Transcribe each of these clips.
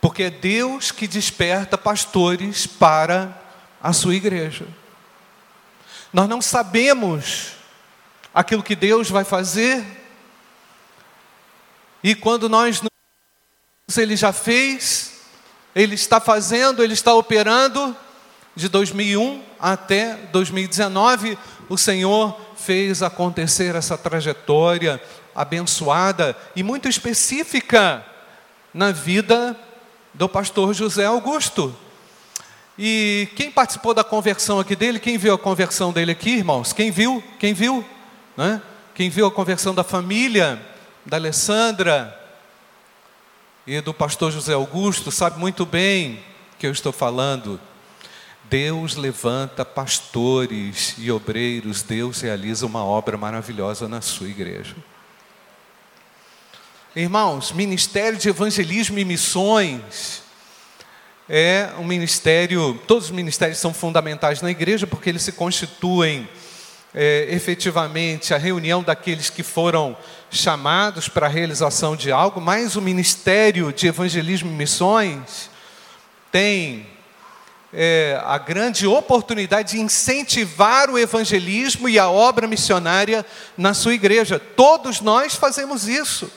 Porque é Deus que desperta pastores para a sua igreja. Nós não sabemos aquilo que Deus vai fazer, e quando nós ele já fez, ele está fazendo, ele está operando, de 2001 até 2019, o Senhor fez acontecer essa trajetória abençoada e muito específica na vida do pastor José Augusto. E quem participou da conversão aqui dele, quem viu a conversão dele aqui, irmãos? Quem viu? Quem viu? Né? Quem viu a conversão da família, da Alessandra e do pastor José Augusto, sabe muito bem que eu estou falando. Deus levanta pastores e obreiros, Deus realiza uma obra maravilhosa na sua igreja. Irmãos, ministério de evangelismo e missões é um ministério, todos os ministérios são fundamentais na igreja porque eles se constituem é, efetivamente a reunião daqueles que foram chamados para a realização de algo, mas o ministério de evangelismo e missões tem é, a grande oportunidade de incentivar o evangelismo e a obra missionária na sua igreja. Todos nós fazemos isso.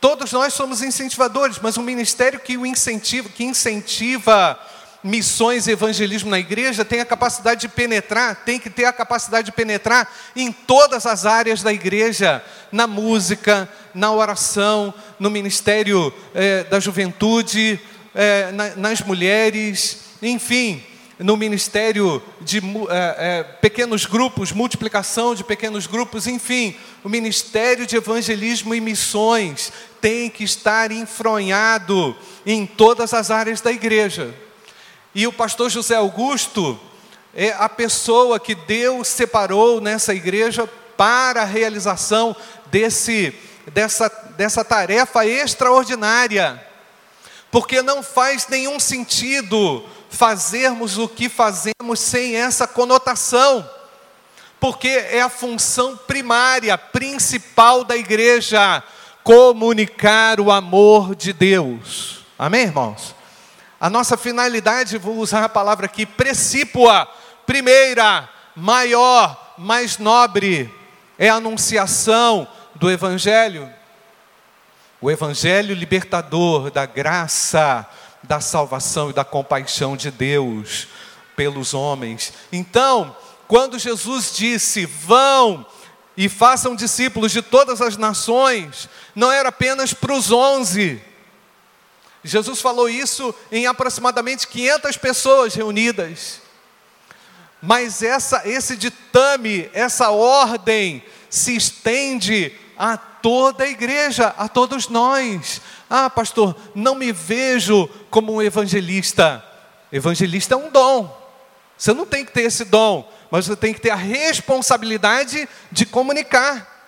Todos nós somos incentivadores, mas um ministério que o incentiva, que incentiva missões e evangelismo na igreja tem a capacidade de penetrar, tem que ter a capacidade de penetrar em todas as áreas da igreja, na música, na oração, no ministério é, da juventude, é, na, nas mulheres, enfim, no ministério de é, pequenos grupos, multiplicação de pequenos grupos, enfim, o ministério de evangelismo e missões tem que estar enfronhado em todas as áreas da igreja. E o pastor José Augusto é a pessoa que Deus separou nessa igreja para a realização desse, dessa, dessa tarefa extraordinária. Porque não faz nenhum sentido fazermos o que fazemos sem essa conotação. Porque é a função primária, principal da igreja comunicar o amor de Deus. Amém, irmãos? A nossa finalidade, vou usar a palavra aqui, precípua, primeira, maior, mais nobre, é a anunciação do Evangelho. O Evangelho libertador da graça, da salvação e da compaixão de Deus pelos homens. Então, quando Jesus disse: Vão e façam discípulos de todas as nações, não era apenas para os onze. Jesus falou isso em aproximadamente 500 pessoas reunidas. Mas essa, esse ditame, essa ordem, se estende a toda a igreja, a todos nós. Ah, pastor, não me vejo como um evangelista. Evangelista é um dom. Você não tem que ter esse dom, mas você tem que ter a responsabilidade de comunicar.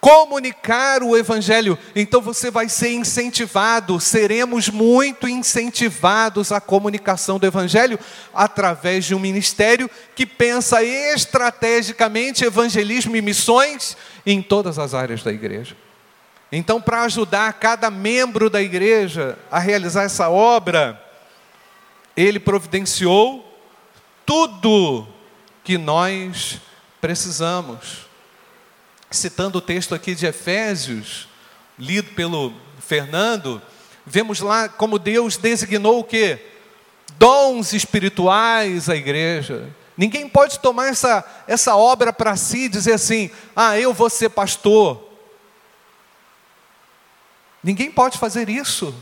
Comunicar o Evangelho, então você vai ser incentivado, seremos muito incentivados à comunicação do Evangelho através de um ministério que pensa estrategicamente evangelismo e missões em todas as áreas da igreja. Então, para ajudar cada membro da igreja a realizar essa obra, ele providenciou tudo que nós precisamos. Citando o texto aqui de Efésios, lido pelo Fernando, vemos lá como Deus designou o que? Dons espirituais à igreja. Ninguém pode tomar essa, essa obra para si e dizer assim: ah, eu vou ser pastor. Ninguém pode fazer isso.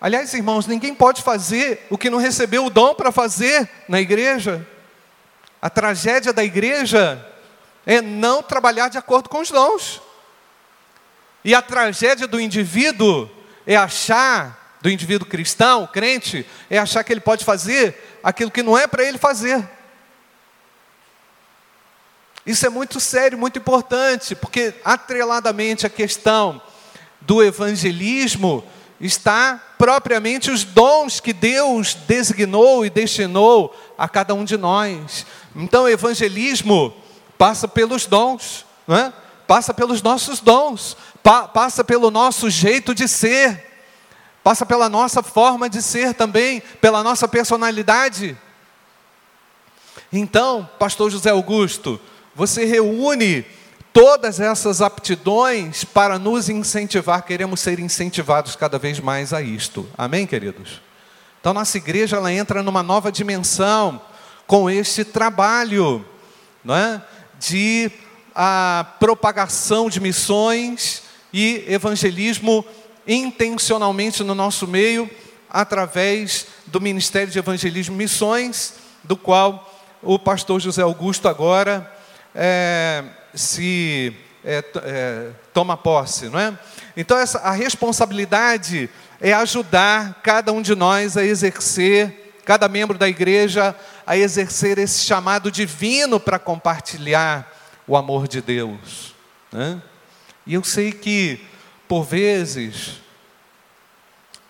Aliás, irmãos, ninguém pode fazer o que não recebeu o dom para fazer na igreja. A tragédia da igreja é não trabalhar de acordo com os dons. E a tragédia do indivíduo é achar, do indivíduo cristão, crente, é achar que ele pode fazer aquilo que não é para ele fazer. Isso é muito sério, muito importante, porque atreladamente a questão do evangelismo está propriamente os dons que Deus designou e destinou a cada um de nós. Então, o evangelismo passa pelos dons, é? passa pelos nossos dons, pa passa pelo nosso jeito de ser, passa pela nossa forma de ser também, pela nossa personalidade. Então, pastor José Augusto, você reúne todas essas aptidões para nos incentivar, queremos ser incentivados cada vez mais a isto. Amém, queridos? Então, nossa igreja ela entra numa nova dimensão com este trabalho, não é? De a propagação de missões e evangelismo intencionalmente no nosso meio, através do Ministério de Evangelismo e Missões, do qual o pastor José Augusto agora é, se é, é, toma posse, não é? Então essa, a responsabilidade é ajudar cada um de nós a exercer, cada membro da igreja a exercer esse chamado divino para compartilhar o amor de Deus. Né? E eu sei que, por vezes,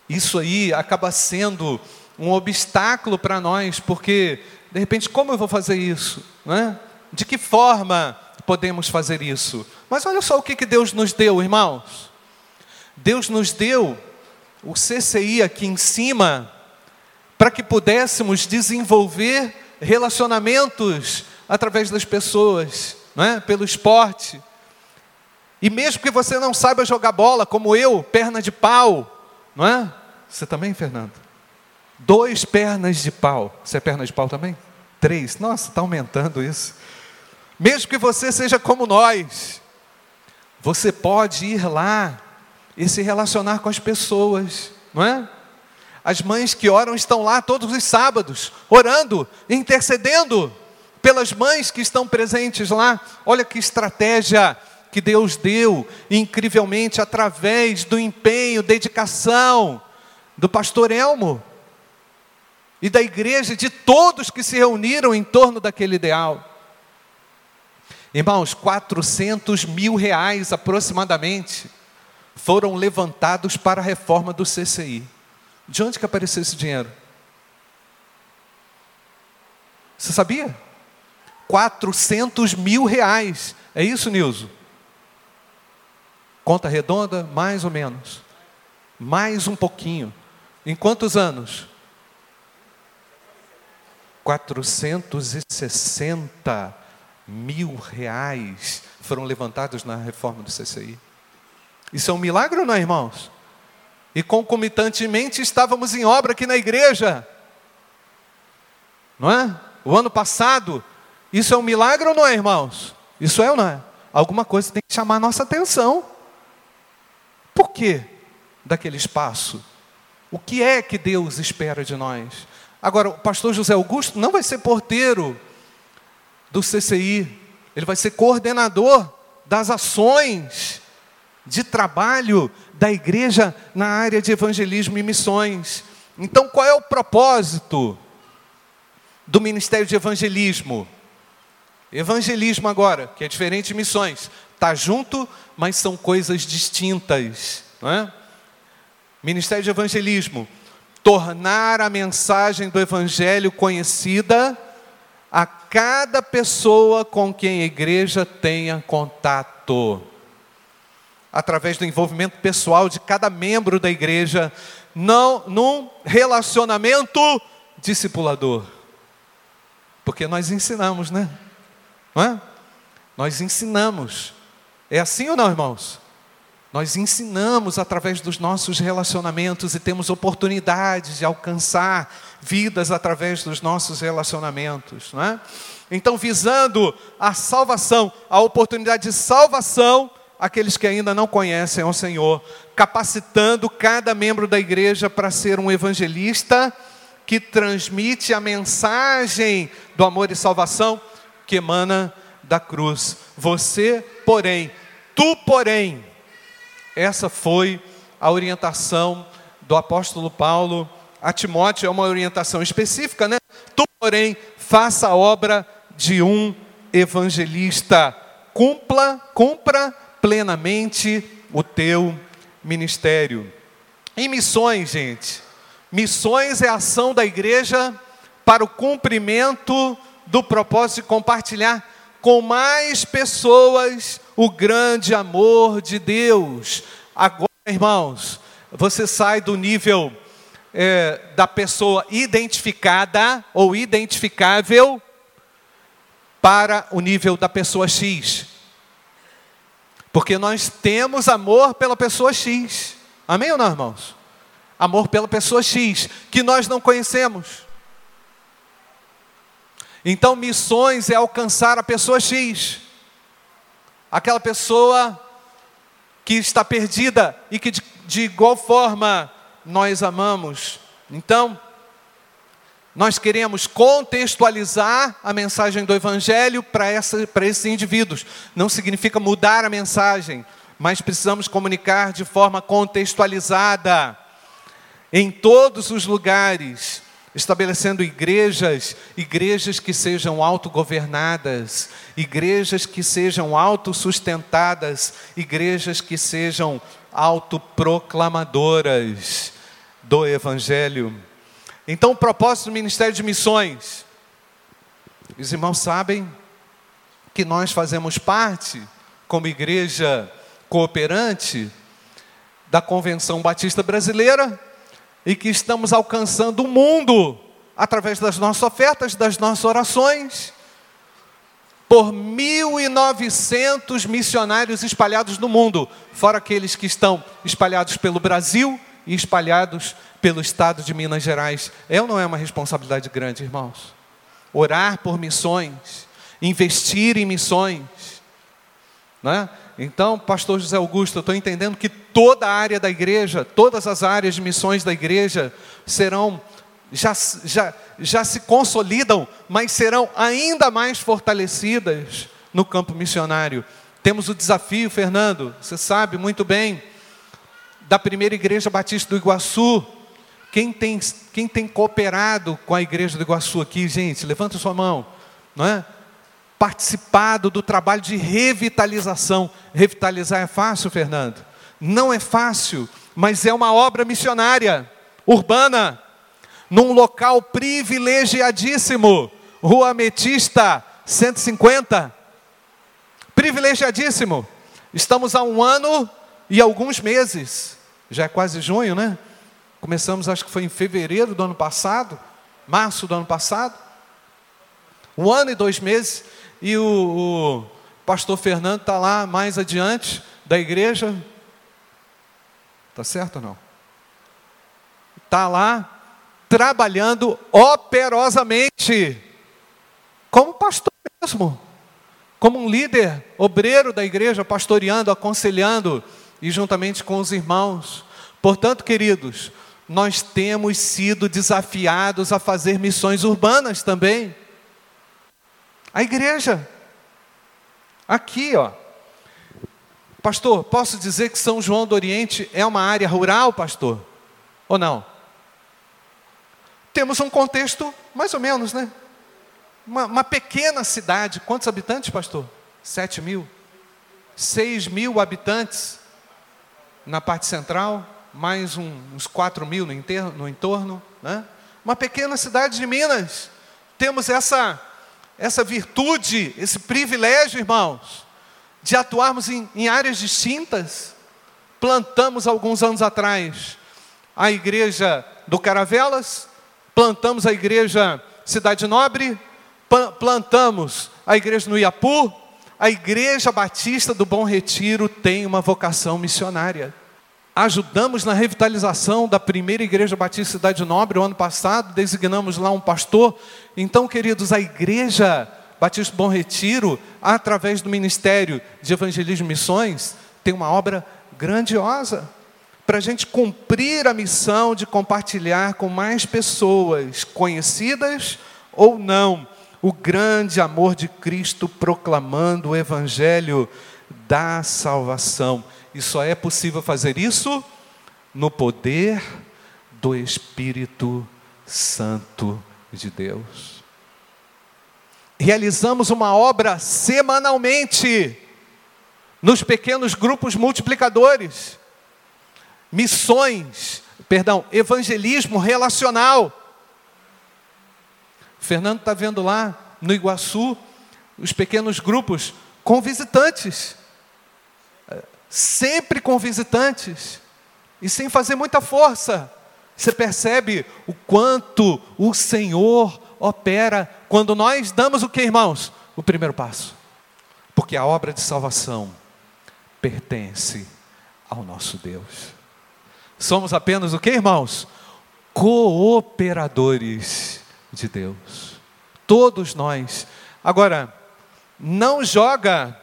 isso aí acaba sendo um obstáculo para nós, porque, de repente, como eu vou fazer isso? Né? De que forma podemos fazer isso? Mas olha só o que, que Deus nos deu, irmãos. Deus nos deu o CCI aqui em cima, para que pudéssemos desenvolver relacionamentos através das pessoas não é? pelo esporte. E mesmo que você não saiba jogar bola, como eu, perna de pau, não é? Você também, Fernando? Dois pernas de pau. Você é perna de pau também? Três. Nossa, está aumentando isso. Mesmo que você seja como nós, você pode ir lá e se relacionar com as pessoas, não é? As mães que oram estão lá todos os sábados, orando, intercedendo pelas mães que estão presentes lá. Olha que estratégia que Deus deu incrivelmente através do empenho, dedicação do pastor Elmo e da igreja, de todos que se reuniram em torno daquele ideal. Irmãos, 400 mil reais aproximadamente foram levantados para a reforma do CCI. De onde que apareceu esse dinheiro? Você sabia? 400 mil reais. É isso, Nilson? Conta redonda, mais ou menos. Mais um pouquinho. Em quantos anos? 460 mil reais foram levantados na reforma do CCI. Isso é um milagre ou não, irmãos? E concomitantemente estávamos em obra aqui na igreja. Não é? O ano passado isso é um milagre ou não é, irmãos? Isso é ou não é? Alguma coisa tem que chamar a nossa atenção. Por que daquele espaço? O que é que Deus espera de nós? Agora, o pastor José Augusto não vai ser porteiro do CCI, ele vai ser coordenador das ações de trabalho da igreja na área de evangelismo e missões. Então, qual é o propósito do ministério de evangelismo? Evangelismo agora, que é diferente de missões, está junto, mas são coisas distintas. Não é? Ministério de Evangelismo, tornar a mensagem do Evangelho conhecida a cada pessoa com quem a igreja tenha contato. Através do envolvimento pessoal de cada membro da igreja, não num relacionamento discipulador. Porque nós ensinamos, né? Não é? Nós ensinamos. É assim ou não, irmãos? Nós ensinamos através dos nossos relacionamentos e temos oportunidades de alcançar vidas através dos nossos relacionamentos, não é? Então, visando a salvação, a oportunidade de salvação, aqueles que ainda não conhecem ao Senhor, capacitando cada membro da igreja para ser um evangelista que transmite a mensagem do amor e salvação que emana da cruz. Você, porém, tu, porém, essa foi a orientação do apóstolo Paulo a Timóteo, é uma orientação específica, né? Tu, porém, faça a obra de um evangelista. Cumpla, cumpra plenamente o teu ministério. Em missões, gente, missões é a ação da igreja para o cumprimento do propósito de compartilhar com mais pessoas o grande amor de Deus. Agora, irmãos, você sai do nível é, da pessoa identificada ou identificável para o nível da pessoa X. Porque nós temos amor pela pessoa X. Amém ou não, irmãos? Amor pela pessoa X, que nós não conhecemos. Então, missões é alcançar a pessoa X. Aquela pessoa que está perdida e que de, de igual forma nós amamos. Então, nós queremos contextualizar a mensagem do Evangelho para, para esses indivíduos. Não significa mudar a mensagem, mas precisamos comunicar de forma contextualizada em todos os lugares, estabelecendo igrejas, igrejas que sejam autogovernadas, igrejas que sejam autossustentadas, igrejas que sejam autoproclamadoras do Evangelho. Então, o propósito do Ministério de Missões, os irmãos sabem que nós fazemos parte, como igreja cooperante, da Convenção Batista Brasileira e que estamos alcançando o mundo através das nossas ofertas, das nossas orações, por 1.900 missionários espalhados no mundo, fora aqueles que estão espalhados pelo Brasil e espalhados pelo estado de Minas Gerais. É ou não é uma responsabilidade grande, irmãos? Orar por missões, investir em missões. Né? Então, pastor José Augusto, eu estou entendendo que toda a área da igreja, todas as áreas de missões da igreja serão, já, já, já se consolidam, mas serão ainda mais fortalecidas no campo missionário. Temos o desafio, Fernando, você sabe muito bem, da primeira igreja batista do Iguaçu. Quem tem, quem tem cooperado com a igreja do Iguaçu aqui, gente, levanta sua mão, não é? Participado do trabalho de revitalização. Revitalizar é fácil, Fernando? Não é fácil, mas é uma obra missionária, urbana, num local privilegiadíssimo, Rua Metista 150. Privilegiadíssimo. Estamos há um ano e alguns meses já é quase junho, né? Começamos, acho que foi em fevereiro do ano passado, março do ano passado. Um ano e dois meses, e o, o pastor Fernando está lá mais adiante da igreja. Está certo ou não? Está lá trabalhando operosamente, como pastor mesmo, como um líder obreiro da igreja, pastoreando, aconselhando e juntamente com os irmãos. Portanto, queridos, nós temos sido desafiados a fazer missões urbanas também. A igreja, aqui, ó. Pastor, posso dizer que São João do Oriente é uma área rural, pastor? Ou não? Temos um contexto, mais ou menos, né? Uma, uma pequena cidade, quantos habitantes, pastor? Sete mil? Seis mil habitantes na parte central, mais um, uns 4 mil no, enterro, no entorno. Né? Uma pequena cidade de Minas. Temos essa, essa virtude, esse privilégio, irmãos, de atuarmos em, em áreas distintas. Plantamos alguns anos atrás a igreja do Caravelas, plantamos a igreja Cidade Nobre, plantamos a igreja no Iapu, a Igreja Batista do Bom Retiro tem uma vocação missionária. Ajudamos na revitalização da primeira Igreja Batista Cidade Nobre o ano passado, designamos lá um pastor. Então, queridos, a Igreja Batista Bom Retiro, através do Ministério de Evangelismo e Missões, tem uma obra grandiosa para a gente cumprir a missão de compartilhar com mais pessoas, conhecidas ou não, o grande amor de Cristo proclamando o Evangelho da salvação. E só é possível fazer isso no poder do Espírito Santo de Deus. Realizamos uma obra semanalmente nos pequenos grupos multiplicadores, missões, perdão, evangelismo relacional. Fernando está vendo lá no Iguaçu os pequenos grupos com visitantes, sempre com visitantes, e sem fazer muita força. Você percebe o quanto o Senhor opera quando nós damos o que, irmãos? O primeiro passo. Porque a obra de salvação pertence ao nosso Deus. Somos apenas o que, irmãos? Cooperadores de Deus. Todos nós. Agora, não joga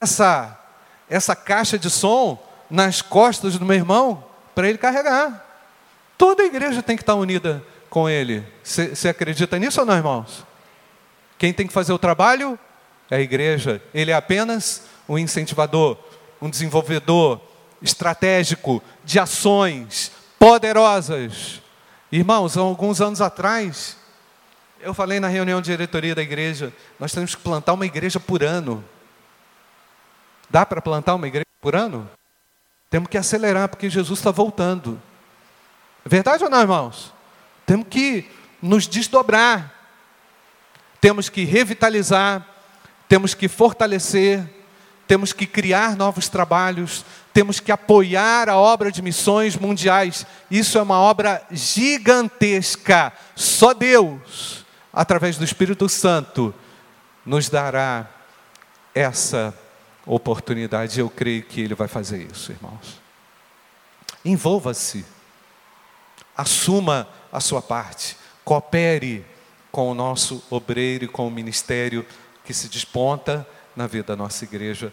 essa essa caixa de som nas costas do meu irmão para ele carregar. Toda a igreja tem que estar unida com ele. Você acredita nisso ou não, irmãos? Quem tem que fazer o trabalho é a igreja. Ele é apenas um incentivador, um desenvolvedor estratégico de ações poderosas. Irmãos, há alguns anos atrás, eu falei na reunião de diretoria da igreja, nós temos que plantar uma igreja por ano. Dá para plantar uma igreja por ano? Temos que acelerar, porque Jesus está voltando. É verdade ou não, irmãos? Temos que nos desdobrar. Temos que revitalizar, temos que fortalecer, temos que criar novos trabalhos, temos que apoiar a obra de missões mundiais. Isso é uma obra gigantesca. Só Deus, através do Espírito Santo, nos dará essa oportunidade. Eu creio que Ele vai fazer isso, irmãos. Envolva-se, assuma a sua parte, coopere com o nosso obreiro e com o ministério que se desponta na vida da nossa igreja.